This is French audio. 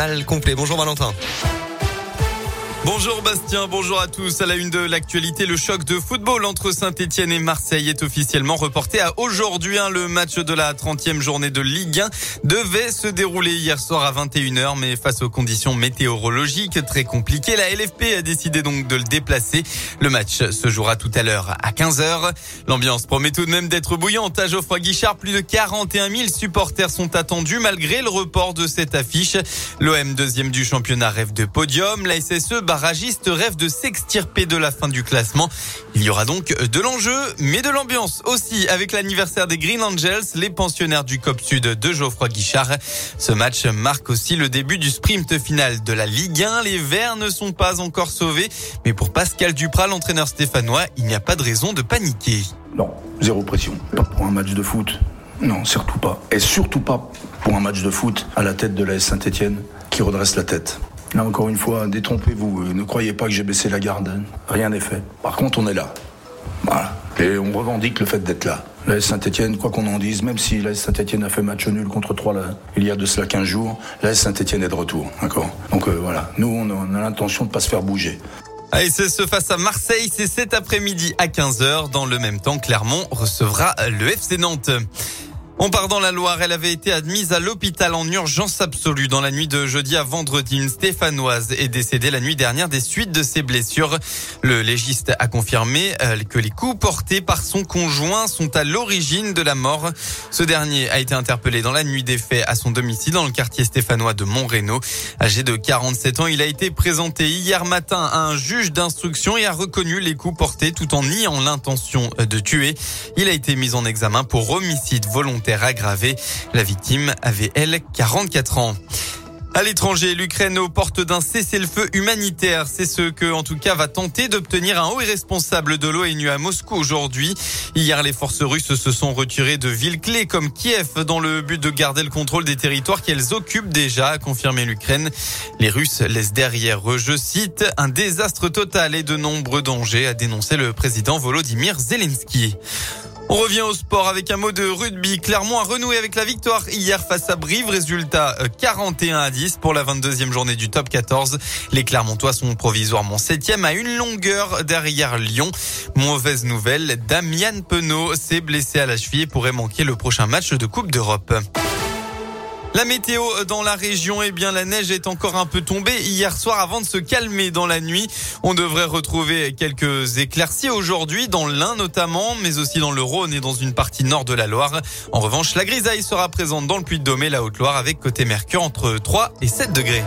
Al complet. Bonjour Valentin. Bonjour Bastien, bonjour à tous. À la une de l'actualité, le choc de football entre Saint-Etienne et Marseille est officiellement reporté à aujourd'hui. Hein. Le match de la 30e journée de Ligue 1 devait se dérouler hier soir à 21h, mais face aux conditions météorologiques très compliquées, la LFP a décidé donc de le déplacer. Le match se jouera tout à l'heure à 15h. L'ambiance promet tout de même d'être bouillante à Geoffroy Guichard. Plus de 41 000 supporters sont attendus malgré le report de cette affiche. L'OM deuxième du championnat rêve de podium. SSE barragiste rêve de s'extirper de la fin du classement. Il y aura donc de l'enjeu, mais de l'ambiance aussi avec l'anniversaire des Green Angels, les pensionnaires du COP Sud de Geoffroy Guichard. Ce match marque aussi le début du sprint final de la Ligue 1. Les Verts ne sont pas encore sauvés, mais pour Pascal Duprat, l'entraîneur stéphanois, il n'y a pas de raison de paniquer. Non, zéro pression. Pas pour un match de foot. Non, surtout pas. Et surtout pas pour un match de foot à la tête de la Saint-Etienne qui redresse la tête. Là, encore une fois, détrompez-vous. Euh, ne croyez pas que j'ai baissé la garde. Rien n'est fait. Par contre, on est là. Voilà. Et on revendique le fait d'être là. La Saint-Etienne, quoi qu'on en dise, même si la Saint-Etienne a fait match nul contre 3 là, il y a de cela 15 jours, la Saint-Etienne est de retour. D'accord? Donc euh, voilà, nous, on a, l'intention de ne pas se faire bouger. Ce face à Marseille, c'est cet après-midi à 15h. Dans le même temps, Clermont recevra le FC Nantes. On part dans la Loire. Elle avait été admise à l'hôpital en urgence absolue dans la nuit de jeudi à vendredi. Une Stéphanoise est décédée la nuit dernière des suites de ses blessures. Le légiste a confirmé euh, que les coups portés par son conjoint sont à l'origine de la mort. Ce dernier a été interpellé dans la nuit des faits à son domicile dans le quartier stéphanois de Montrénaud. Âgé de 47 ans, il a été présenté hier matin à un juge d'instruction et a reconnu les coups portés tout en niant l'intention de tuer. Il a été mis en examen pour homicide volontaire aggravé. La victime avait, elle, 44 ans. À l'étranger, l'Ukraine aux portes d'un cessez-le-feu humanitaire. C'est ce que, en tout cas, va tenter d'obtenir un haut responsable de l'ONU à Moscou aujourd'hui. Hier, les forces russes se sont retirées de villes clés comme Kiev dans le but de garder le contrôle des territoires qu'elles occupent déjà, a confirmé l'Ukraine. Les Russes laissent derrière eux, je cite, un désastre total et de nombreux dangers, a dénoncé le président Volodymyr Zelensky. On revient au sport avec un mot de rugby. Clermont a renoué avec la victoire hier face à Brive. Résultat 41 euh, à 10 pour la 22e journée du top 14. Les Clermontois sont provisoirement 7e à une longueur derrière Lyon. Mauvaise nouvelle, Damian Penaud s'est blessé à la cheville et pourrait manquer le prochain match de Coupe d'Europe. La météo dans la région, eh bien, la neige est encore un peu tombée hier soir avant de se calmer dans la nuit. On devrait retrouver quelques éclaircies aujourd'hui dans l'Ain notamment, mais aussi dans le Rhône et dans une partie nord de la Loire. En revanche, la grisaille sera présente dans le Puy-de-Dôme et la Haute-Loire avec côté Mercure entre 3 et 7 degrés.